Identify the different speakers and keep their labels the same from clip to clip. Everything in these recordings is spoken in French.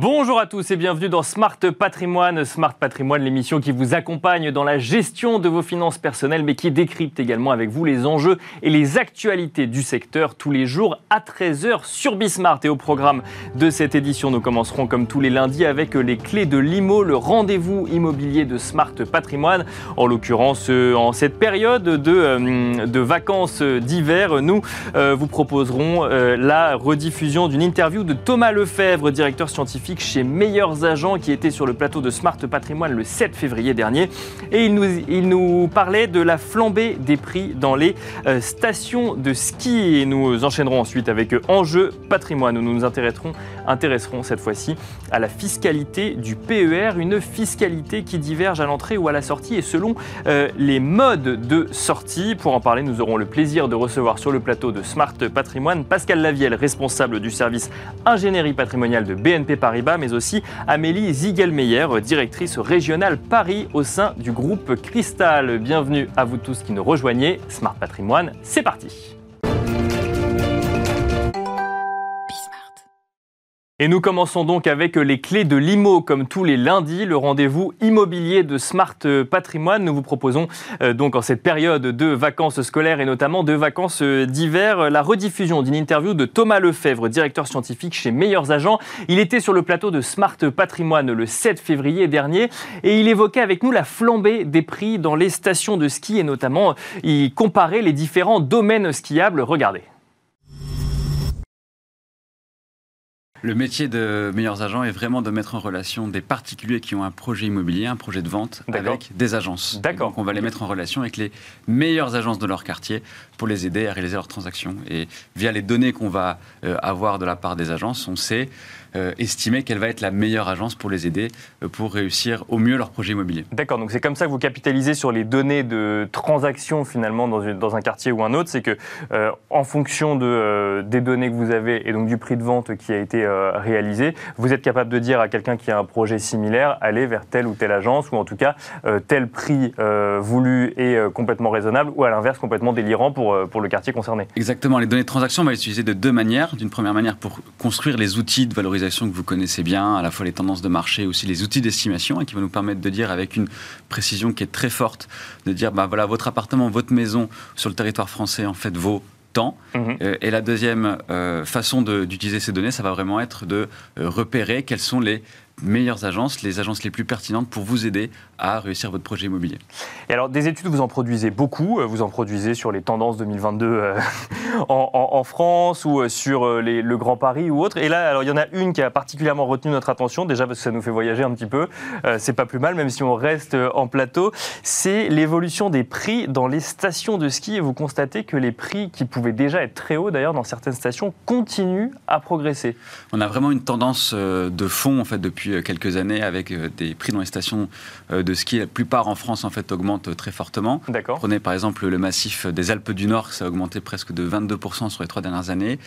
Speaker 1: Bonjour à tous et bienvenue dans Smart Patrimoine. Smart Patrimoine, l'émission qui vous accompagne dans la gestion de vos finances personnelles, mais qui décrypte également avec vous les enjeux et les actualités du secteur tous les jours à 13h sur Bismart. Et au programme de cette édition, nous commencerons comme tous les lundis avec les clés de l'IMO, le rendez-vous immobilier de Smart Patrimoine. En l'occurrence, euh, en cette période de, euh, vacances d'hiver, nous euh, vous proposerons la rediffusion d'une interview de Thomas Lefebvre, directeur scientifique chez Meilleurs Agents qui était sur le plateau de Smart Patrimoine le 7 février dernier. Et il nous, il nous parlait de la flambée des prix dans les euh, stations de ski. Et nous enchaînerons ensuite avec euh, Enjeu Patrimoine où nous nous intéresserons, intéresserons cette fois-ci à la fiscalité du PER, une fiscalité qui diverge à l'entrée ou à la sortie et selon euh, les modes de sortie. Pour en parler, nous aurons le plaisir de recevoir sur le plateau de Smart Patrimoine Pascal Lavielle, responsable du service ingénierie patrimoniale de BNP Paris mais aussi Amélie Ziegelmeyer, directrice régionale Paris au sein du groupe Cristal. Bienvenue à vous tous qui nous rejoignez. Smart Patrimoine, c'est parti. Et nous commençons donc avec les clés de l'IMO, comme tous les lundis, le rendez-vous immobilier de Smart Patrimoine. Nous vous proposons euh, donc en cette période de vacances scolaires et notamment de vacances d'hiver la rediffusion d'une interview de Thomas Lefebvre, directeur scientifique chez Meilleurs Agents. Il était sur le plateau de Smart Patrimoine le 7 février dernier et il évoquait avec nous la flambée des prix dans les stations de ski et notamment il comparait les différents domaines skiables. Regardez.
Speaker 2: Le métier de meilleurs agents est vraiment de mettre en relation des particuliers qui ont un projet immobilier, un projet de vente avec des agences.
Speaker 1: D'accord.
Speaker 2: Donc on va les mettre en relation avec les meilleures agences de leur quartier pour les aider à réaliser leurs transactions. Et via les données qu'on va euh, avoir de la part des agences, on sait estimer quelle va être la meilleure agence pour les aider euh, pour réussir au mieux leur projet immobilier.
Speaker 1: D'accord, donc c'est comme ça que vous capitalisez sur les données de transaction finalement dans, dans un quartier ou un autre, c'est que euh, en fonction de, des données que vous avez et donc du prix de vente qui a été réalisé, vous êtes capable de dire à quelqu'un qui a un projet similaire, allez vers telle ou telle agence ou en tout cas tel prix voulu et complètement raisonnable ou à l'inverse complètement délirant pour, pour le quartier concerné.
Speaker 2: Exactement, les données de transaction, on va les utiliser de deux manières. D'une première manière pour construire les outils de valorisation que vous connaissez bien, à la fois les tendances de marché, aussi les outils d'estimation, et qui vont nous permettre de dire avec une précision qui est très forte, de dire, bah voilà, votre appartement, votre maison sur le territoire français, en fait, vaut tant. Mhm. Euh, et la deuxième euh, façon d'utiliser ces données, ça va vraiment être de euh, repérer quels sont les meilleures agences, les agences les plus pertinentes pour vous aider à réussir votre projet immobilier.
Speaker 1: Et alors, des études, vous en produisez beaucoup. Euh, vous en produisez sur les tendances 2022 euh, en, France ou euh, sur le Grand Paris ou autre. Et là, alors, il y en a une qui a particulièrement retenu notre attention, déjà parce que ça nous fait voyager un petit peu. c'est pas plus mal, même si on reste en plateau. C'est l'évolution des prix dans les stations de ski. Et vous constatez que les prix, qui pouvaient déjà être très hauts d'ailleurs dans certaines stations, continuent à progresser.
Speaker 2: On a vraiment une tendance de fond, en fait, depuis quelques années avec des prix dans les stations euh, de ski. La plupart en France, en fait, augmentent très fortement. Prenez par exemple le massif des Alpes du Nord, ça a augmenté presque de 22% sur les trois dernières années.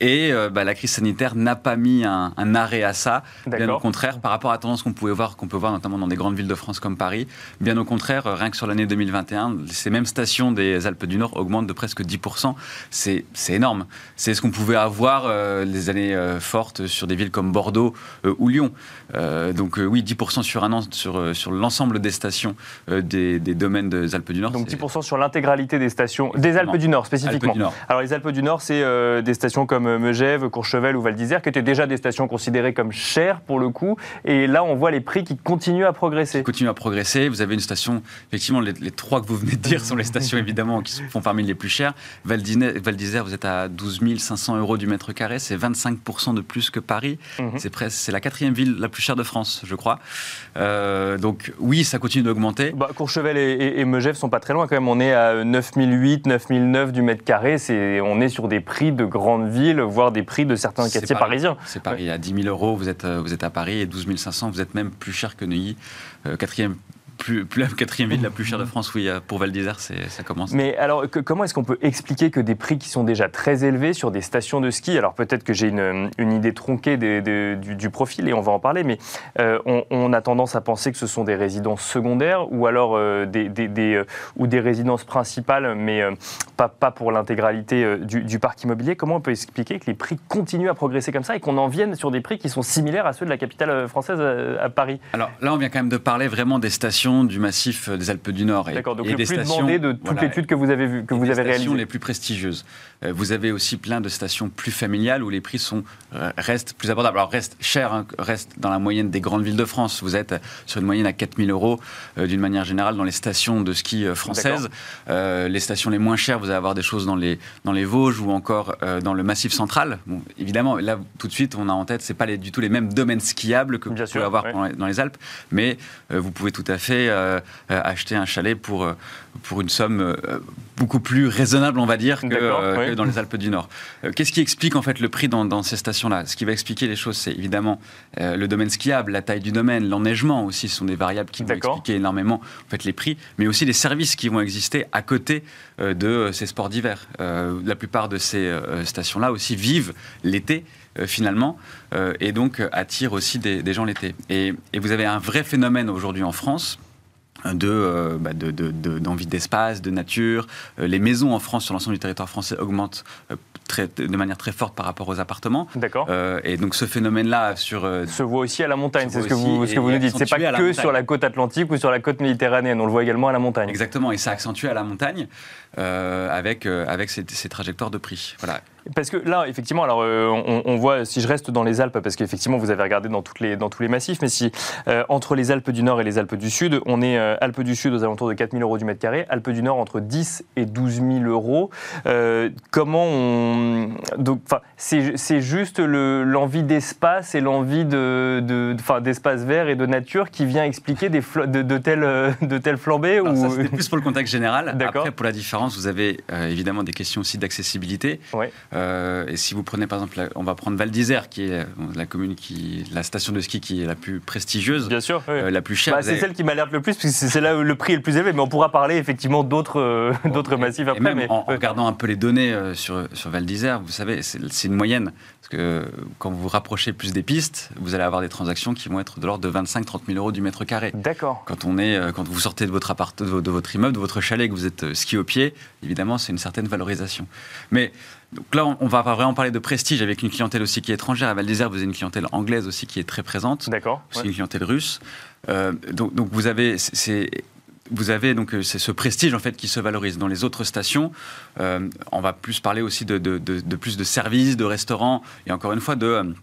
Speaker 2: Et bah, la crise sanitaire n'a pas mis un, arrêt à ça. Bien au contraire, par rapport à la tendance qu'on pouvait voir, qu'on peut voir notamment dans des grandes villes de France comme Paris, bien au contraire, rien que sur l'année 2021, ces mêmes stations des Alpes du Nord augmentent de presque 10%. C'est énorme. C'est ce qu'on pouvait avoir les années fortes sur des villes comme Bordeaux ou Lyon. Euh, donc euh, oui, 10% sur un an sur, euh, sur l'ensemble des stations des, domaines des Alpes du Nord.
Speaker 1: Donc 10% sur l'intégralité des stations, des Alpes du Nord spécifiquement. Alors les Alpes du Nord, c'est des stations comme Megève, Courchevel ou Val d'Isère, qui étaient déjà des stations considérées comme chères pour le coup. Et là, on voit les prix qui continuent à progresser. Qui
Speaker 2: continuent à progresser. Vous avez une station, effectivement, les, trois que vous venez de dire sont les stations évidemment qui font parmi les plus chères. Val d'Isère, vous êtes à 12 500 euros du mètre carré, c'est 25% de plus que Paris. Mhm. C'est C'est la quatrième ville la plus chère de France, je crois. Euh, donc oui, ça continue d'augmenter.
Speaker 1: Bah, Courchevel et, et, Megève sont pas très loin quand même. On est à 9008, 9009 du mètre carré. C'est, on est sur des prix de grandes villes, voire des prix de certains quartiers parisiens.
Speaker 2: C'est Paris. Ouais. À 10 000 euros, vous êtes, vous êtes à Paris et 12 500, vous êtes même plus cher que Neuilly. Euh, quatrième plus, plus, la quatrième ville la plus chère de France, oui, pour Val d'Isère, ça commence.
Speaker 1: Mais alors, comment est-ce qu'on peut expliquer que des prix qui sont déjà très élevés sur des stations de ski, alors peut-être que j'ai une, une, idée tronquée du, profil et on va en parler, mais euh, on, a tendance à penser que ce sont des résidences secondaires ou alors euh, des, des, euh, ou des résidences principales, mais pas, pas pour l'intégralité du, du, parc immobilier. Comment on peut expliquer que les prix continuent à progresser comme ça et qu'on en vienne sur des prix qui sont similaires à ceux de la capitale française à, Paris?
Speaker 2: Alors là, on vient quand même de parler vraiment des stations du massif des Alpes du Nord.
Speaker 1: D'accord, donc le plus demandé de toute l'étude que vous avez, vu, que vous avez réalisée.
Speaker 2: les plus prestigieuses. Euh, vous avez aussi plein de stations plus familiales où les prix sont, euh, restent plus abordables. Alors, restent chers, hein, restent dans la moyenne des grandes villes de France. Vous êtes sur une moyenne à 4000 euros euh, d'une manière générale dans les stations de ski françaises. les stations les moins chères, vous allez avoir des choses dans les, dans les Vosges ou encore dans le Massif central. Bon, évidemment, là, tout de suite, on a en tête, ce pas du tout les mêmes domaines skiables que vous pouvez avoir dans, les, Alpes, mais vous pouvez tout à fait acheter un chalet pour, pour une somme beaucoup plus raisonnable, on va dire, que, dans les Alpes du Nord. Euh, qu'est-ce qui explique en fait le prix dans, ces stations-là? Ce qui va expliquer les choses, c'est évidemment euh, le domaine skiable, la taille du domaine, l'enneigement aussi, ce sont des variables qui vont expliquer énormément en fait les prix, mais aussi les services qui vont exister à côté euh, de ces sports d'hiver. la plupart de ces stations-là aussi vivent l'été finalement, et donc attirent aussi des, gens l'été. et, vous avez un vrai phénomène aujourd'hui en France de, bah, d'envie d'espace, de nature. les maisons en France, sur l'ensemble du territoire français, augmentent Très, de manière très forte par rapport aux appartements.
Speaker 1: D'accord.
Speaker 2: et donc ce phénomène-là sur
Speaker 1: se voit aussi à la montagne, c'est ce que vous ce que vous nous dites. C'est pas que sur la côte atlantique ou sur la côte méditerranéenne, on le voit également à la montagne.
Speaker 2: Exactement, et ça accentue à la montagne avec avec ces, ces, trajectoires de prix. Voilà.
Speaker 1: Parce que là, effectivement, alors euh, on, voit, si je reste dans les Alpes, parce qu'effectivement, vous avez regardé dans, toutes les, dans tous les massifs, mais si euh, entre les Alpes du Nord et les Alpes du Sud, on est euh, Alpes du Sud aux alentours de 4 000 euros du mètre carré, Alpes du Nord entre 10 et 12 000 euros. comment on. Donc, c'est juste l'envie d'espace et l'envie de, de, d'espace vert et de nature qui vient expliquer des de, de, telles, de telles flambées
Speaker 2: ou... Ça, c'était plus pour le contexte général. Après, pour la différence, vous avez évidemment des questions aussi d'accessibilité.
Speaker 1: Ouais.
Speaker 2: Euh, et si vous prenez par exemple, on va prendre Val d'Isère, qui est la commune qui, la station de ski qui est la plus prestigieuse,
Speaker 1: bien sûr,
Speaker 2: euh, la plus chère.
Speaker 1: Bah, c'est celle qui m'alerte le plus, parce que c'est là où le prix est le plus élevé. Mais on pourra parler effectivement d'autres euh, d'autres massifs après.
Speaker 2: mais, en regardant un peu les données sur sur Val d'Isère, vous savez, c'est une moyenne. Parce que quand vous vous rapprochez plus des pistes, vous allez avoir des transactions qui vont être de l'ordre de 25-30 000 euros du mètre carré.
Speaker 1: D'accord.
Speaker 2: Quand on est, quand vous sortez de votre appart, de votre immeuble, de votre chalet, que vous êtes ski au pied, évidemment, c'est une certaine valorisation. Mais donc là, on va vraiment parler de prestige avec une clientèle aussi qui est étrangère. À Val d'Isère, vous avez une clientèle anglaise aussi qui est très présente.
Speaker 1: D'accord.
Speaker 2: Aussi une clientèle russe. Euh, donc, donc, vous avez, c'est, vous avez donc euh, c'est ce prestige en fait qui se valorise. Dans les autres stations, euh, on va plus parler aussi de, de, de, plus de services, de restaurants et encore une fois de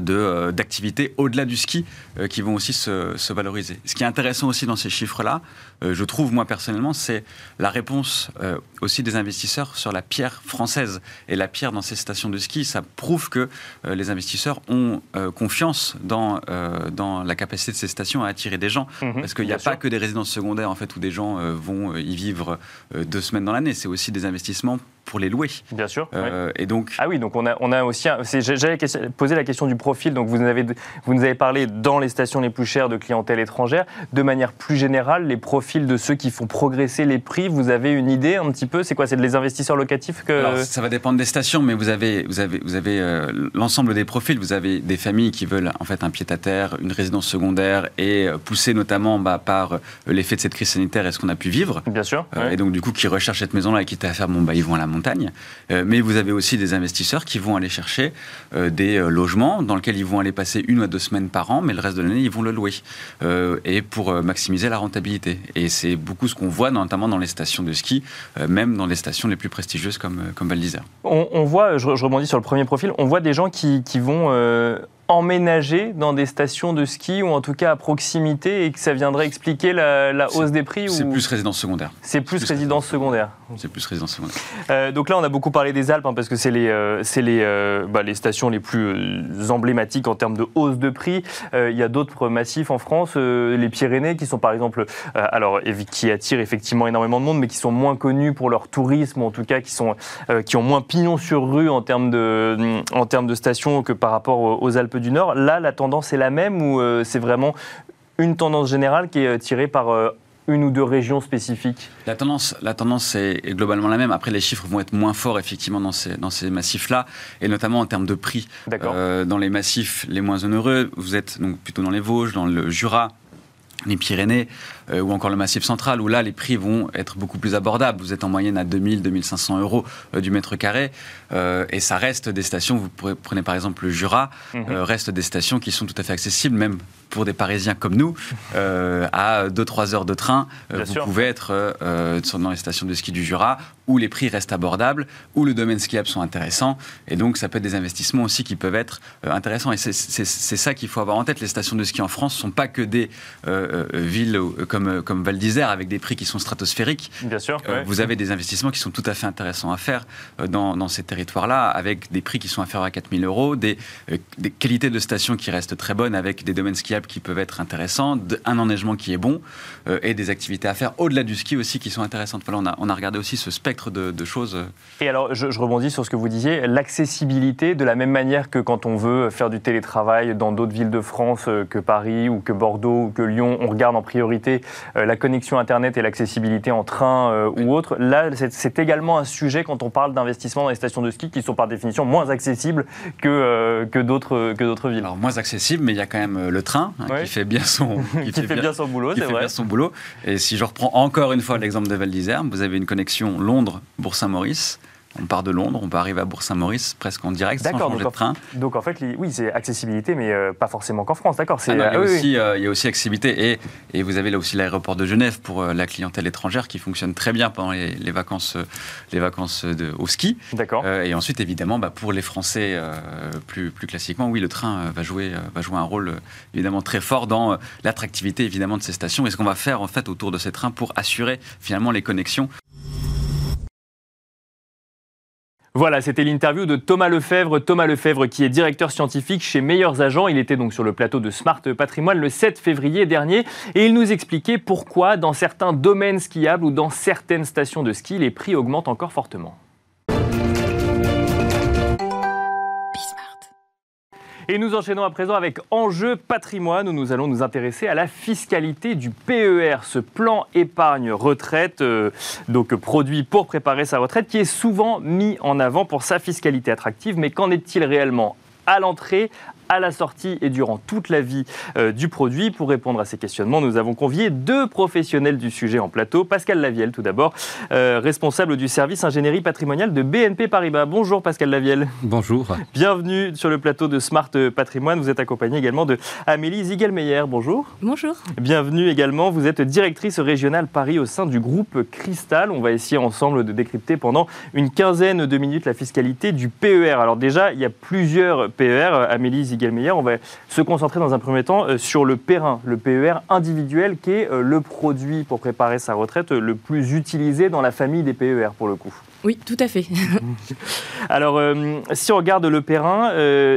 Speaker 2: d'activités au-delà du ski qui vont aussi se, se, valoriser. Ce qui est intéressant aussi dans ces chiffres-là, euh, je trouve, moi personnellement, c'est la réponse euh, aussi des investisseurs sur la pierre française. Et la pierre dans ces stations de ski, ça prouve que euh, les investisseurs ont confiance dans, dans la capacité de ces stations à attirer des gens. Mhm, Parce qu'il n'y a pas que des résidences secondaires en fait, où des gens vont y vivre deux semaines dans l'année. C'est aussi des investissements pour les louer.
Speaker 1: Bien sûr.
Speaker 2: Et donc.
Speaker 1: Ah oui, donc on a, on a aussi. J'avais posé la question du profil. Donc vous, nous avez, vous nous avez parlé dans les stations les plus chères de clientèle étrangère. De manière plus générale, les profils de ceux qui font progresser les prix Vous avez une idée un petit peu? C'est quoi? C'est les investisseurs locatifs que...
Speaker 2: ça va dépendre des stations, mais vous avez, vous avez, vous avez euh, l'ensemble des profils. Vous avez des familles qui veulent en fait un pied-à-terre, une résidence secondaire et euh, poussées notamment bah, par euh, l'effet de cette crise sanitaire et ce qu'on a pu vivre.
Speaker 1: Bien sûr.
Speaker 2: Et donc du coup qui recherchent cette maison-là et qui à faire, bon, bah, ils vont à la montagne. mais vous avez aussi des investisseurs qui vont aller chercher des logements dans lesquels ils vont aller passer une ou deux semaines par an, mais le reste de l'année, ils vont le louer. et pour maximiser la rentabilité. Et c'est beaucoup ce qu'on voit, notamment dans les stations de ski, euh, même dans les stations les plus prestigieuses comme, euh, comme Val d'Isère.
Speaker 1: On, voit, je, rebondis sur le premier profil, on voit des gens qui vont euh, emménager dans des stations de ski ou en tout cas à proximité et que ça viendrait expliquer la, hausse des prix
Speaker 2: C'est plus résidence secondaire.
Speaker 1: C'est plus, résidence secondaire.
Speaker 2: C'est plus résidence secondaire.
Speaker 1: Euh, donc là, on a beaucoup parlé des Alpes hein, parce que c'est les, euh, les, euh, bah, les stations les plus emblématiques en termes de hausse de prix. Il y a d'autres massifs en France, les Pyrénées, qui sont par exemple, alors qui attirent effectivement énormément de monde, mais qui sont moins connus pour leur tourisme, en tout cas qui, sont, qui ont moins pignon sur rue en termes de, en termes de stations que par rapport aux Alpes du Nord. Là, la tendance est la même ou euh, c'est vraiment une tendance générale qui est tirée par une ou deux régions spécifiques?
Speaker 2: La tendance, la tendance est, globalement la même. Après, les chiffres vont être moins forts, effectivement, dans ces, dans ces massifs-là, et notamment en termes de prix. Euh, dans les massifs les moins onéreux, vous êtes donc plutôt dans les Vosges, dans le Jura, les Pyrénées euh, ou encore le Massif central, où là, les prix vont être beaucoup plus abordables. Vous êtes en moyenne à 2000, 2500 euros euh, du mètre carré, euh, et ça reste des stations, vous prenez par exemple le Jura, mhm. reste des stations qui sont tout à fait accessibles, même pour des Parisiens comme nous, à 2-3 heures de train, vous pouvez être dans les stations de ski du Jura, où les prix restent abordables, où le domaine skiable sont intéressants, et donc ça peut être des investissements aussi qui peuvent être intéressants. Et c'est ça qu'il faut avoir en tête. Les stations de ski en France ne sont pas que des villes comme comme, comme Val d'Isère, avec des prix qui sont stratosphériques,
Speaker 1: Bien sûr,
Speaker 2: euh, vous avez des investissements qui sont tout à fait intéressants à faire euh, dans, dans, ces territoires-là, avec des prix qui sont inférieurs à 4000 euros, des, euh, des, qualités de stations qui restent très bonnes, avec des domaines skiables qui peuvent être intéressants, un enneigement qui est bon, et des activités à faire au-delà du ski aussi qui sont intéressantes. Voilà, on, a, on a regardé aussi ce spectre de, de choses.
Speaker 1: Et alors, je, je, rebondis sur ce que vous disiez, l'accessibilité, de la même manière que quand on veut faire du télétravail dans d'autres villes de France que Paris ou que Bordeaux ou que Lyon, on regarde en priorité euh, la connexion Internet et l'accessibilité en train euh, ou autre. Là, c'est également un sujet quand on parle d'investissement dans les stations de ski qui sont par définition moins accessibles que, euh, que d'autres villes.
Speaker 2: Alors, moins accessibles, mais il y a quand même le train hein, qui fait bien son,
Speaker 1: qui, fait, bien, son boulot,
Speaker 2: qui fait bien son boulot. Et si je reprends encore une fois l'exemple de Val d'Isère, vous avez une connexion Londres-Bourg-Saint-Maurice on part de Londres, on peut arriver à Bourg-Saint-Maurice presque en direct sans changer
Speaker 1: de
Speaker 2: train.
Speaker 1: Donc en fait, oui, c'est accessibilité, mais euh, pas forcément qu'en France, d'accord.
Speaker 2: Ah il, y a aussi, euh, il y a aussi accessibilité et, et, vous avez là aussi l'aéroport de Genève pour euh, la clientèle étrangère qui fonctionne très bien pendant les, vacances, les vacances de, au ski.
Speaker 1: D'accord.
Speaker 2: et ensuite, évidemment, bah, pour les Français plus, plus classiquement, oui, le train va jouer, va jouer un rôle évidemment très fort dans l'attractivité évidemment de ces stations et ce qu'on va faire en fait autour de ces trains pour assurer finalement les connexions
Speaker 1: Voilà, c'était l'interview de Thomas Lefebvre. Thomas Lefebvre qui est directeur scientifique chez Meilleurs Agents. Il était donc sur le plateau de Smart Patrimoine le 7 février dernier et il nous expliquait pourquoi dans certains domaines skiables ou dans certaines stations de ski, les prix augmentent encore fortement. Et nous enchaînons à présent avec Enjeu patrimoine où nous allons nous intéresser à la fiscalité du PER, ce plan épargne retraite, euh, donc produit pour préparer sa retraite, qui est souvent mis en avant pour sa fiscalité attractive. Mais qu'en est-il réellement? À l'entrée, à la sortie et durant toute la vie euh, du produit. Pour répondre à ces questionnements, nous avons convié deux professionnels du sujet en plateau. Pascal Lavielle, tout d'abord, euh, responsable du service ingénierie patrimoniale de BNP Paribas. Bonjour Pascal Lavielle.
Speaker 3: Bonjour.
Speaker 1: Bienvenue sur le plateau de Smart Patrimoine. Vous êtes accompagné également de Amélie Ziegelmeyer. Bonjour.
Speaker 4: Bonjour.
Speaker 1: Bienvenue également. Vous êtes directrice régionale Paris au sein du groupe Cristal. On va essayer ensemble de décrypter pendant une quinzaine de minutes la fiscalité du PER. Alors déjà, il y a plusieurs PER. Amélie Ziegelmeyer on va se concentrer dans un premier temps euh, sur le PERIN, le PER individuel, qui est euh, le produit pour préparer sa retraite le plus utilisé dans la famille des PER pour le coup.
Speaker 4: Oui, tout à fait.
Speaker 1: Alors, euh, si on regarde le Périn,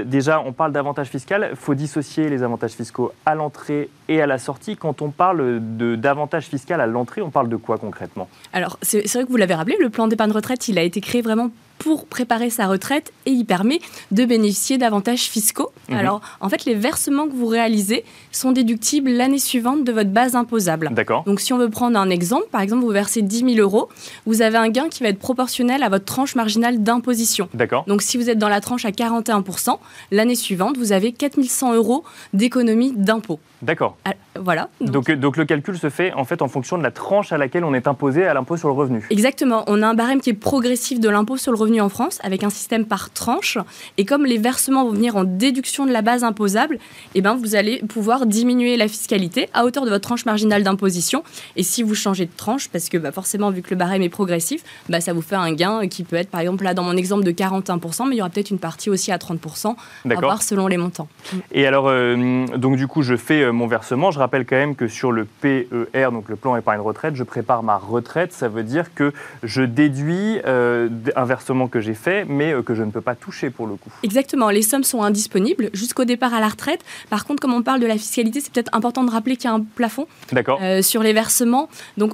Speaker 1: déjà, on parle d'avantages fiscaux. Il faut dissocier les avantages fiscaux à l'entrée et à la sortie. Quand on parle d'avantages fiscaux à l'entrée, on parle de quoi concrètement?
Speaker 4: Alors, c'est vrai que vous l'avez rappelé, le plan d'épargne retraite, il a été créé vraiment pour préparer sa retraite et il permet de bénéficier d'avantages fiscaux. Mhm. Alors, en fait, les versements que vous réalisez sont déductibles l'année suivante de votre base imposable.
Speaker 1: D'accord.
Speaker 4: Donc, si on veut prendre un exemple, par exemple, vous versez 10 000 euros, vous avez un gain qui va être proportionnel à votre tranche marginale d'imposition.
Speaker 1: D'accord.
Speaker 4: Donc, si vous êtes dans la tranche à 41% l'année suivante, vous avez 4 100 euros d'économie d'impôt.
Speaker 1: D'accord.
Speaker 4: Ah, voilà.
Speaker 1: Donc, donc, le calcul se fait en fait en fonction de la tranche à laquelle on est imposé à l'impôt sur le revenu.
Speaker 4: Exactement. On a un barème qui est progressif de l'impôt sur le revenu en France avec un système par tranche. Et comme les versements vont venir en déduction de la base imposable, eh ben, vous allez pouvoir diminuer la fiscalité à hauteur de votre tranche marginale d'imposition. Et si vous changez de tranche, parce que bah, forcément, vu que le barème est progressif, bah, ça vous fait un gain qui peut être, par exemple, là, dans mon exemple de 41%, mais il y aura peut-être une partie aussi à 30%, à voir selon les montants.
Speaker 1: Et alors, euh, donc du coup, je fais euh, mon versement. Je rappelle quand même que sur le PER, donc le plan épargne retraite, je prépare ma retraite. Ça veut dire que je déduis euh, un versement que j'ai fait, mais euh, que je ne peux pas toucher pour le coup.
Speaker 4: Exactement, les sommes sont indisponibles jusqu'au départ à la retraite. Par contre, comme on parle de la fiscalité, c'est peut-être important de rappeler qu'il y a un plafond euh, sur les versements. Donc,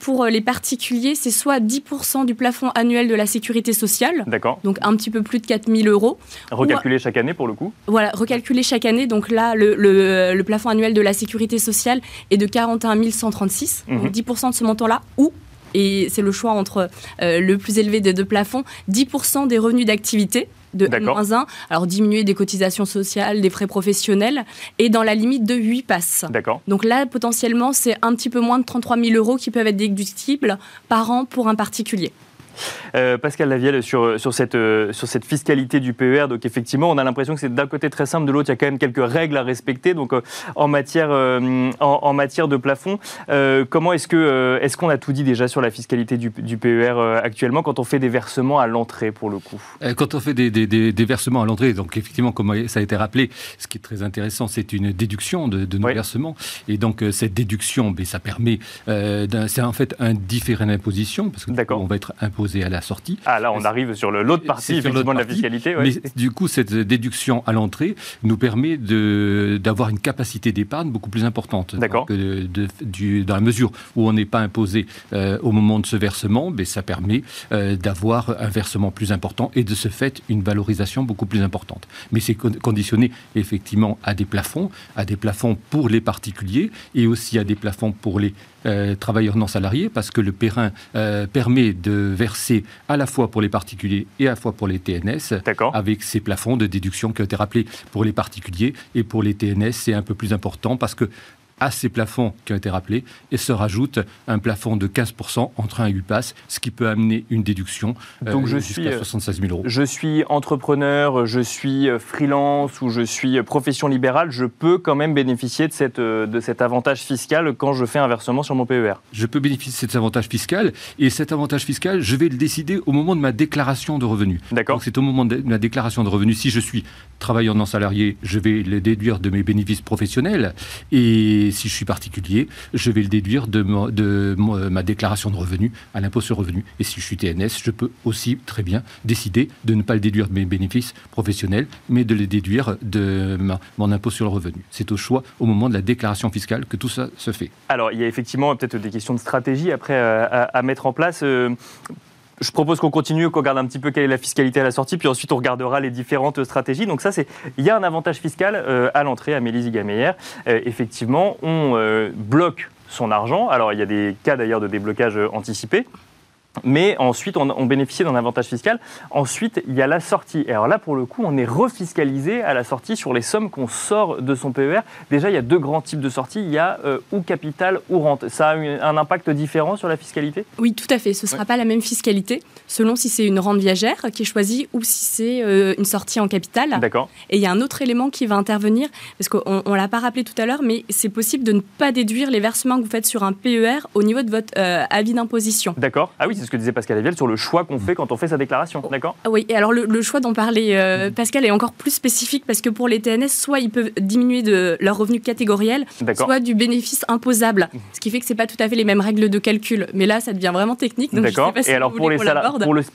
Speaker 4: pour les particuliers, c'est soit 10% du plafond annuel de la sécurité sociale, donc un petit peu plus de 4000 euros.
Speaker 1: Recalculé chaque année pour le coup
Speaker 4: Voilà, recalculé chaque année. Donc là, le, le, plafond annuel de la sécurité sociale est de 41 136, donc 10% mhm. de ce montant-là, ou et c'est le choix entre euh, le plus élevé des deux plafonds, 10% des revenus d'activité de N-1, alors diminuer des cotisations sociales, des frais professionnels, et dans la limite de 8 passes. Donc là, potentiellement, c'est un petit peu moins de 33 000 euros qui peuvent être déductibles par an pour un particulier.
Speaker 1: Euh, Pascal Lavielle, sur, sur, cette, euh, sur cette fiscalité du PER, donc effectivement, on a l'impression que c'est d'un côté très simple, de l'autre, il y a quand même quelques règles à respecter. Donc, euh, en, matière, en, matière de plafond, comment est-ce qu'on est qu'on a tout dit déjà sur la fiscalité du, du, PER actuellement quand on fait des versements à l'entrée, pour le coup?
Speaker 3: Quand on fait des, des, des, versements à l'entrée, donc effectivement, comme ça a été rappelé, ce qui est très intéressant, c'est une déduction de, de nos versements. Et donc, cette déduction, ben, ça permet, c'est en fait un différé d'imposition, parce qu'on va être imposé à la sortie.
Speaker 1: Ah là, on arrive sur l'autre partie effectivement de la fiscalité.
Speaker 3: Mais du coup, cette déduction à l'entrée nous permet d'avoir une capacité d'épargne beaucoup plus importante.
Speaker 1: D'accord.
Speaker 3: dans la mesure où on n'est pas imposé euh, au moment de ce versement, mais ça permet euh, d'avoir un versement plus important et de ce fait une valorisation beaucoup plus importante. Mais c'est conditionné effectivement à des plafonds, à des plafonds pour les particuliers et aussi à des plafonds pour les euh, travailleurs non salariés, parce que le périn euh, permet de verser à la fois pour les particuliers et à la fois pour les TNS, avec ces plafonds de déduction qui ont été rappelés pour les particuliers et pour les TNS, c'est un peu plus important parce que à ces plafonds qui ont été rappelés et se rajoute un plafond de 15% entre 1 et 8 passes, ce qui peut amener une déduction
Speaker 1: Donc je jusqu'à 76 000 euros. Je suis entrepreneur, je suis euh, freelance ou je suis euh, profession libérale, je peux quand même bénéficier de, cette, euh, de cet avantage fiscal quand je fais un versement sur mon PER
Speaker 3: Je peux bénéficier de cet avantage fiscal et cet avantage fiscal, je vais le décider au moment de ma déclaration de revenus.
Speaker 1: D'accord.
Speaker 3: Donc c'est au moment de ma déclaration de revenus. Si je suis travailleur non salarié, je vais le déduire de mes bénéfices professionnels et si je suis particulier, je vais le déduire de, ma, déclaration de revenus à l'impôt sur revenu. Et si je suis TNS, je peux aussi très bien décider de ne pas le déduire de mes bénéfices professionnels, mais de les déduire de mon impôt sur le revenu. C'est au choix, au moment de la déclaration fiscale, que tout ça se fait.
Speaker 1: Alors, il y a effectivement peut-être des questions de stratégie après euh, à, mettre en place. Euh, je propose qu'on continue, qu'on regarde un petit peu quelle est la fiscalité à la sortie, puis ensuite on regardera les différentes stratégies. Donc ça, il y a un avantage fiscal euh, à l'entrée, à Mélie Zigameyer. Euh, effectivement, on euh, bloque son argent. Alors il y a des cas d'ailleurs de déblocage anticipé. Mais ensuite, on, on bénéficie d'un avantage fiscal. Ensuite, il y a la sortie. Et alors là, pour le coup, on est refiscalisé à la sortie sur les sommes qu'on sort de son PER. Déjà, il y a deux grands types de sorties. Il y a euh, ou capital ou rente. Ça a un impact différent sur la fiscalité?
Speaker 4: Oui, tout à fait. Ce ne sera pas la même fiscalité selon si c'est une rente viagère qui est choisie ou si c'est euh, une sortie en capital.
Speaker 1: D'accord.
Speaker 4: Et il y a un autre élément qui va intervenir, parce qu'on ne l'a pas rappelé tout à l'heure, mais c'est possible de ne pas déduire les versements que vous faites sur un PER au niveau de votre euh, avis d'imposition.
Speaker 1: D'accord. Ah oui, c'est ce que disait Pascal Eviel sur le choix qu'on fait quand on fait sa déclaration. D'accord
Speaker 4: ah Oui, et alors le, choix dont parlait euh, mm. Pascal est encore plus spécifique parce que pour les TNS, soit ils peuvent diminuer de leur revenu catégoriel, soit du bénéfice imposable. Mm. Ce qui fait que ce pas tout à fait les mêmes règles de calcul. Mais là, ça devient vraiment technique.
Speaker 1: D'accord. et alors pour les,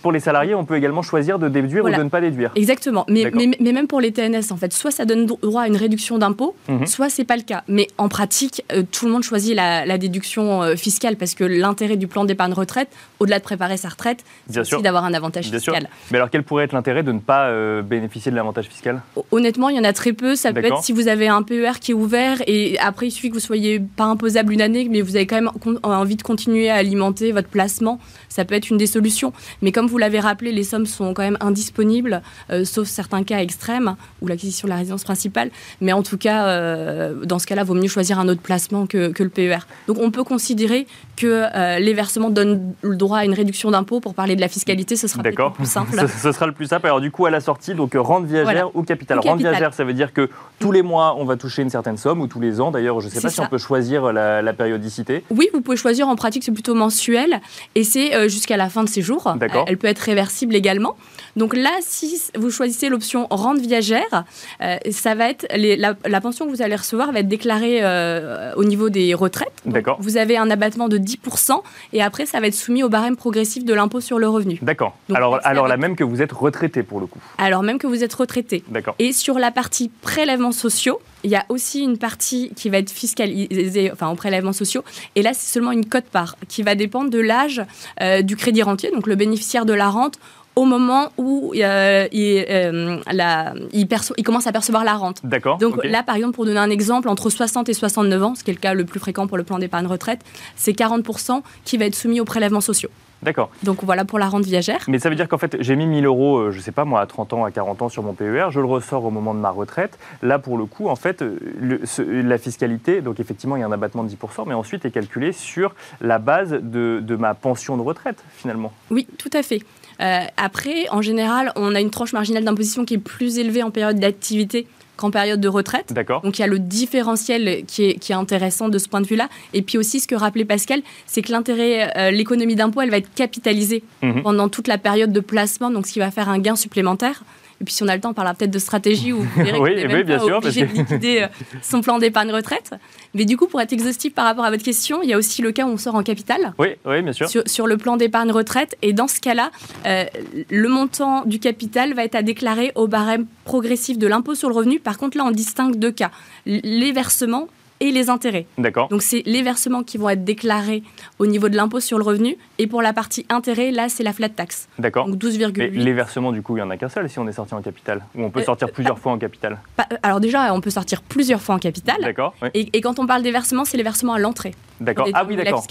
Speaker 1: pour, les salariés, on peut également choisir de déduire ou de ne pas déduire.
Speaker 4: Exactement. Mais, mais, même pour les TNS, en fait, soit ça donne droit à une réduction d'impôt, mm-hmm. soit c'est pas le cas. Mais en pratique, euh, tout le monde choisit la, déduction euh, fiscale parce que l'intérêt du plan d'épargne retraite, au-delà de préparer sa retraite, c'est aussi d'avoir un avantage fiscal.
Speaker 1: Mais alors quel pourrait être l'intérêt de ne pas euh, bénéficier de l'avantage fiscal?
Speaker 4: Honnêtement, il y en a très peu. Ça peut être si vous avez un PER qui est ouvert et après il suffit que vous soyez pas imposable une année, mais vous avez quand même envie de continuer à alimenter votre placement. Ça peut être une des solutions. Mais comme vous l'avez rappelé, les sommes sont quand même indisponibles, euh, sauf certains cas extrêmes ou l'acquisition de la résidence principale. Mais en tout cas, euh, dans ce cas-là, il vaut mieux choisir un autre placement que, que, le PER. Donc on peut considérer que les versements donnent le droit à une réduction d'impôt pour parler de la fiscalité, ce sera le plus simple.
Speaker 1: ce, sera le plus simple. Alors du coup, à la sortie, donc rente viagère ou capital. Rente viagère, ça veut dire que tous les mois, on va toucher une certaine somme, ou tous les ans. D'ailleurs, je ne sais pas si on peut choisir la, périodicité.
Speaker 4: Oui, vous pouvez choisir. En pratique, c'est plutôt mensuel, et c'est euh, jusqu'à la fin de ses jours. Elle peut être réversible également. Donc là, si vous choisissez l'option rente viagère, euh, ça va être la, pension que vous allez recevoir va être déclarée euh, au niveau des retraites.
Speaker 1: D'accord.
Speaker 4: Vous avez un abattement de 10% et après, ça va être soumis au barème progressif de l'impôt sur le revenu.
Speaker 1: D'accord. Alors, alors là même que vous êtes retraité pour le coup.
Speaker 4: Alors même que vous êtes retraité.
Speaker 1: D'accord.
Speaker 4: Et sur la partie prélèvements sociaux, il y a aussi une partie qui va être fiscalisée, enfin en prélèvements sociaux. Et là, c'est seulement une cote-part qui va dépendre de l'âge euh, du crédit rentier, donc le bénéficiaire de la rente au moment où il, la, il, commence à percevoir la rente.
Speaker 1: D'accord.
Speaker 4: Donc là, par exemple, pour donner un exemple, entre 60 et 69 ans, ce qui est le cas le plus fréquent pour le plan d'épargne retraite, c'est 40% qui va être soumis aux prélèvements sociaux.
Speaker 1: D'accord.
Speaker 4: Donc voilà pour la rente viagère.
Speaker 1: Mais ça veut dire qu'en fait, j'ai mis 1000 euros, euh, je ne sais pas moi, à 30 ans, à 40 ans sur mon PER, je le ressors au moment de ma retraite. Là, pour le coup, en fait, la fiscalité, donc effectivement, il y a un abattement de 10%, mais ensuite est calculé sur la base de, ma pension de retraite, finalement.
Speaker 4: Oui, tout à fait. Euh, après, en général, on a une tranche marginale d'imposition qui est plus élevée en période d'activité qu'en période de retraite.
Speaker 1: D'accord.
Speaker 4: Donc il y a le différentiel qui est, qui est intéressant de ce point de vue-là. Et puis aussi, ce que rappelait Pascal, c'est que l'intérêt, euh, l'économie d'impôt, elle va être capitalisée mhm. pendant toute la période de placement, donc ce qui va faire un gain supplémentaire. Et puis si on a le temps, on parlera peut-être de stratégie où vous verrez oui, oui, bien sûr, obligé de liquider euh, son plan d'épargne retraite. Mais du coup, pour être exhaustif par rapport à votre question, il y a aussi le cas où on sort en capital.
Speaker 1: Oui, oui bien sûr.
Speaker 4: Sur, le plan d'épargne retraite. Et dans ce cas-là, euh, le montant du capital va être à déclarer au barème progressif de l'impôt sur le revenu. Par contre, là, on distingue deux cas. Les versements et les intérêts.
Speaker 1: D'accord.
Speaker 4: Donc c'est les versements qui vont être déclarés au niveau de l'impôt sur le revenu. Et pour la partie intérêt, là, c'est la flat tax.
Speaker 1: D'accord.
Speaker 4: Donc 12,8.
Speaker 1: Les versements, du coup, il n'y en a qu'un seul si on est sorti en capital Ou on peut euh, sortir plusieurs fois en capital
Speaker 4: euh, Alors déjà, on peut sortir plusieurs fois en capital.
Speaker 1: D'accord.
Speaker 4: Et, quand on parle des versements, c'est les versements à l'entrée.
Speaker 1: D'accord. Ah oui, d'accord.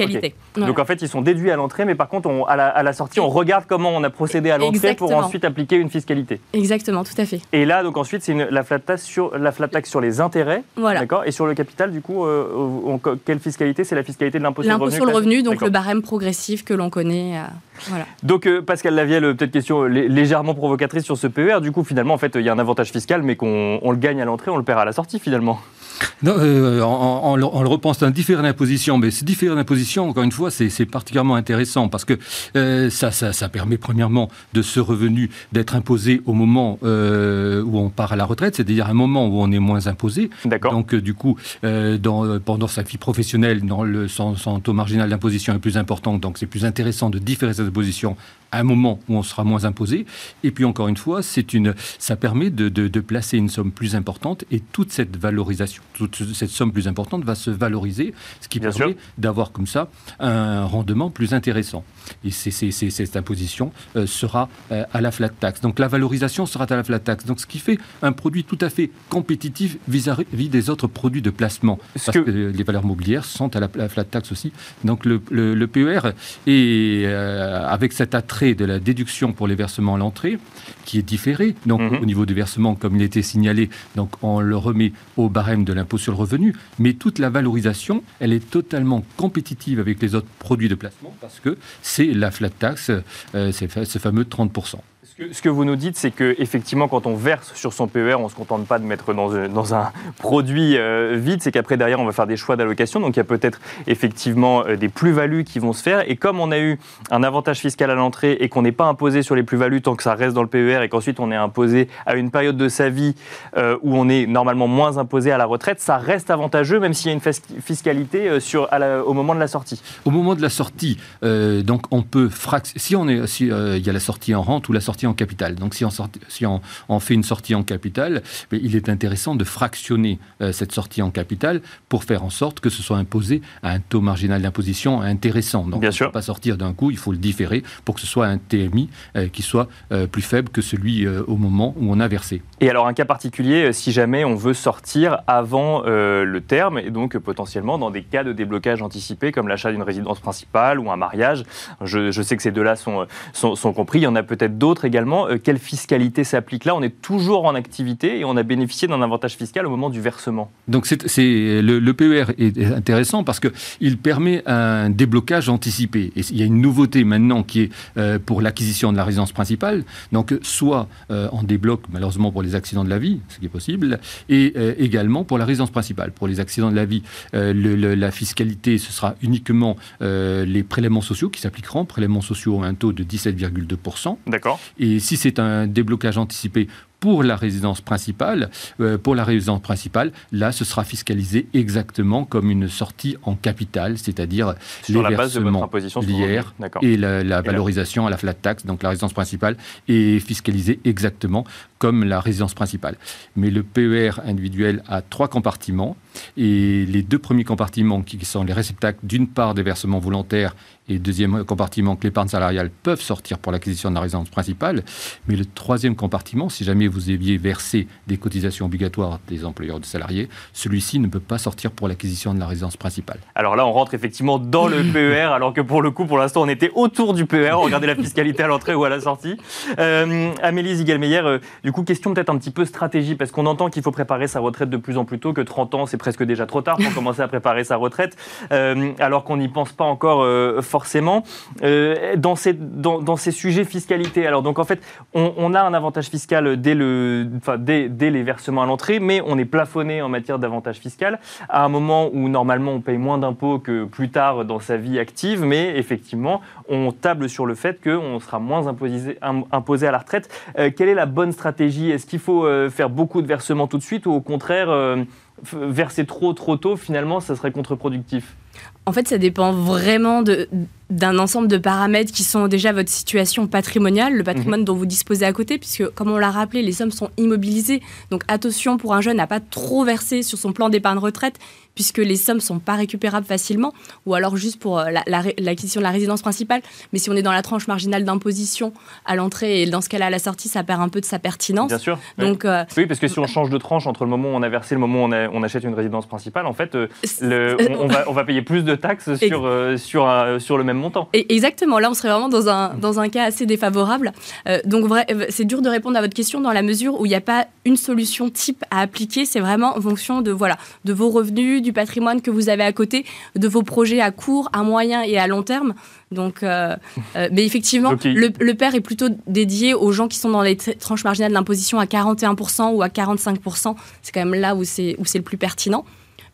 Speaker 1: Donc en fait, ils sont déduits à l'entrée, mais par contre, on, à, la, sortie, on regarde comment on a procédé à l'entrée pour ensuite appliquer une fiscalité.
Speaker 4: Exactement, tout à fait.
Speaker 1: Et là, donc ensuite, c'est la flat tax sur la flat tax sur les intérêts.
Speaker 4: Voilà.
Speaker 1: D'accord. Et sur le capital, du coup, euh, quelle fiscalité? C'est la fiscalité de l'impôt sur le revenu
Speaker 4: sur le revenu, donc le barème progressif que l'on connaît. Euh, voilà.
Speaker 1: Donc euh, Pascal Lavielle, peut-être question légèrement provocatrice sur ce PER. Du coup, finalement, en fait, il y a un avantage fiscal, mais qu'on le gagne à l'entrée, on le perd à la sortie, finalement.
Speaker 3: Non, euh, on, le repense à un différent d'imposition, mais ce différent d'imposition, encore une fois, c'est particulièrement intéressant parce que euh, ça, ça, permet premièrement de ce revenu d'être imposé au moment euh, où on part à la retraite, c'est-à-dire un moment où on est moins imposé. Donc du coup, dans, pendant sa vie professionnelle, dans le, son, taux marginal d'imposition est plus important, donc c'est plus intéressant de différer cette imposition à un moment où on sera moins imposé. Et puis encore une fois, c'est une, ça permet de, de placer une somme plus importante et toute cette valorisation toute cette somme plus importante va se valoriser, ce qui permet d'avoir comme ça un rendement plus intéressant. Et cette imposition euh, sera euh, à la flat tax. Donc la valorisation sera à la flat tax. Donc ce qui fait un produit tout à fait compétitif vis-à-vis des autres produits de placement. parce que... les valeurs mobilières sont à la, flat tax aussi. Donc le, PER est euh, avec cet attrait de la déduction pour les versements à l'entrée, qui est différé. Donc mhm. au niveau du versement, comme il était signalé, donc on le remet au barème de l'impôt sur le revenu, mais toute la valorisation, elle est totalement compétitive avec les autres produits de placement parce que c'est la flat tax, euh, c'est ce fameux 30%
Speaker 1: ce que vous nous dites, c'est qu'effectivement, quand on verse sur son PER, on ne se contente pas de mettre dans, euh, un produit euh, vide, c'est qu'après, derrière, on va faire des choix d'allocation. Donc, il y a peut-être effectivement euh, des plus-values qui vont se faire. Et comme on a eu un avantage fiscal à l'entrée et qu'on n'est pas imposé sur les plus-values tant que ça reste dans le PER et qu'ensuite on est imposé à une période de sa vie où on est normalement moins imposé à la retraite, ça reste avantageux, même s'il y a une fiscalité au moment de la sortie.
Speaker 3: Au moment de la sortie, donc on peut si on est, si, il y a la sortie en rente ou la sortie en capital. Donc si on, si on, fait une sortie en capital, il est intéressant de fractionner euh, cette sortie en capital pour faire en sorte que ce soit imposé à un taux marginal d'imposition intéressant. Donc
Speaker 1: Bien
Speaker 3: on ne peut pas sortir d'un coup, il faut le différer pour que ce soit un TMI euh, qui soit euh, plus faible que celui au moment où on a versé.
Speaker 1: Et alors un cas particulier, si jamais on veut sortir avant le terme, et donc potentiellement dans des cas de déblocage anticipé comme l'achat d'une résidence principale ou un mariage, je, sais que ces deux-là sont, sont, sont compris, il y en a peut-être d'autres également euh, quelle fiscalité s'applique là On est toujours en activité et on a bénéficié d'un avantage fiscal au moment du versement.
Speaker 3: Donc c'est, le, PER est intéressant parce qu'il permet un déblocage anticipé. Et il y a une nouveauté maintenant qui est euh, pour l'acquisition de la résidence principale. Donc soit euh, on débloque malheureusement pour les accidents de la vie, ce qui est possible, et également pour la résidence principale. Pour les accidents de la vie, la fiscalité, ce sera uniquement les prélèvements sociaux qui s'appliqueront, prélèvements sociaux à un taux de 17,2%.
Speaker 1: D'accord.
Speaker 3: Et si c'est un déblocage anticipé pour la résidence principale, euh, pour la résidence principale, là, ce sera fiscalisé exactement comme une sortie en capital, c'est-à-dire les versements l'IR et la, valorisation à la flat tax, donc la résidence principale, est fiscalisée exactement comme la résidence principale. Mais le PER individuel a trois compartiments et les deux premiers compartiments qui sont les réceptacles d'une part des versements volontaires et deuxième compartiment que l'épargne salariale peuvent sortir pour l'acquisition de la résidence principale. Mais le troisième compartiment, si jamais vous aviez versé des cotisations obligatoires des employeurs de salariés, celui-ci ne peut pas sortir pour l'acquisition de la résidence principale.
Speaker 1: Alors là, on rentre effectivement dans le PER, alors que pour le coup, pour l'instant, on était autour du PER. On regardait la fiscalité à l'entrée ou à la sortie. Euh, Amélie Zigelmeyer, euh, du coup, question peut-être un petit peu stratégie, parce qu'on entend qu'il faut préparer sa retraite de plus en plus tôt, que 30 ans, c'est presque déjà trop tard pour commencer à préparer sa retraite, euh, alors qu'on n'y pense pas encore euh, forcément. Euh, dans, ces, dans, ces sujets fiscalité, alors donc en fait, on, a un avantage fiscal dès, le, enfin, dès, dès les versements à l'entrée, mais on est plafonné en matière d'avantage fiscal à un moment où normalement on paye moins d'impôts que plus tard dans sa vie active, mais effectivement, on table sur le fait qu'on sera moins imposé, à la retraite. quelle est la bonne stratégie? Est-ce qu'il faut faire beaucoup de versements tout de suite ou au contraire verser trop trop tôt, finalement, ça serait contre-productif?
Speaker 4: En fait, ça dépend vraiment de, d'un ensemble de paramètres qui sont déjà votre situation patrimoniale, le patrimoine mhm. dont vous disposez à côté, puisque comme on l'a rappelé, les sommes sont immobilisées. Donc attention pour un jeune à pas trop verser sur son plan d'épargne retraite, puisque les sommes sont pas récupérables facilement, ou alors juste pour euh, l'acquisition de la résidence principale. Mais si on est dans la tranche marginale d'imposition à l'entrée et dans ce cas-là à la sortie, ça perd un peu de sa pertinence.
Speaker 1: Bien sûr. Donc, oui. Euh, oui, parce que si on change de tranche entre le moment où on a versé et le moment où on, achète une résidence principale, en fait, euh, le, on, va, on, va, payer plus de taxes sur, sur, sur le même montant.
Speaker 4: Et exactement, là on serait vraiment dans un, dans un cas assez défavorable. Euh, donc euh, c'est dur de répondre à votre question dans la mesure où il n'y a pas une solution type à appliquer, c'est vraiment en fonction de, voilà, de vos revenus, du patrimoine que vous avez à côté, de vos projets à court, à moyen et à long terme. Donc, euh, mais effectivement, le, le père est plutôt dédié aux gens qui sont dans les tranches marginales de l'imposition à 41% ou à 45%. C'est quand même là où c'est le plus pertinent.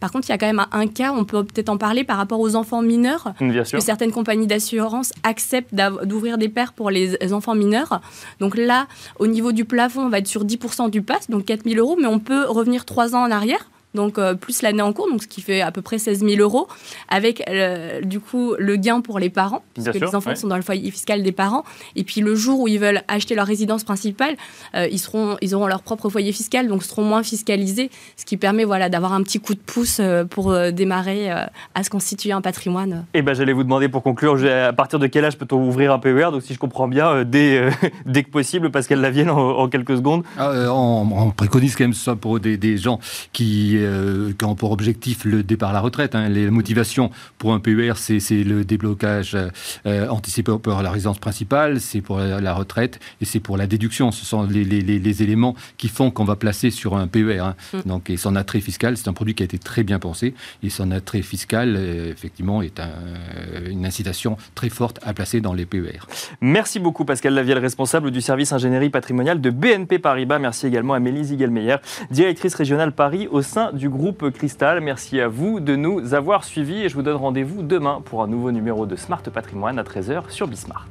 Speaker 4: Par contre, il y a quand même un cas, on peut peut-être en parler par rapport aux enfants mineurs,
Speaker 1: Bien
Speaker 4: que certaines compagnies d'assurance acceptent d'ouvrir des paires pour les enfants mineurs. Donc là, au niveau du plafond, on va être sur 10% du pass, donc 4 000 euros, mais on peut revenir 3 ans en arrière donc euh, plus l'année en cours, donc ce qui fait à peu près 16 000 euros, avec euh, du coup le gain pour les parents, puisque les enfants sont dans le foyer fiscal des parents. Et puis le jour où ils veulent acheter leur résidence principale, euh, ils, seront, ils auront leur propre foyer fiscal, donc seront moins fiscalisés, ce qui permet voilà, d'avoir un petit coup de pouce pour démarrer à se constituer un patrimoine.
Speaker 1: Et eh ben, j'allais vous demander pour conclure, à partir de quel âge peut-on ouvrir un PER Donc si je comprends bien, dès, dès que possible, parce qu'elle la vienne en, quelques secondes.
Speaker 3: Ah, on, préconise quand même ça pour des, des gens qui euh, qui ont pour objectif le départ à la retraite. Hein. Les motivations pour un PER, c'est le déblocage euh, anticipé pour la résidence principale, c'est pour la, retraite et c'est pour la déduction. Ce sont les, les, éléments qui font qu'on va placer sur un PER. Hein. Mm. Donc, et son attrait fiscal, c'est un produit qui a été très bien pensé et son attrait fiscal, euh, effectivement, est une incitation très forte à placer dans les PER.
Speaker 1: Merci beaucoup Pascal Lavielle, responsable du service ingénierie patrimoniale de BNP Paribas. Merci également à Mélie Zigelmeyer, directrice régionale Paris au sein du groupe Cristal. Merci à vous de nous avoir suivis et je vous donne rendez-vous demain pour un nouveau numéro de Smart Patrimoine à 13h sur Bismart.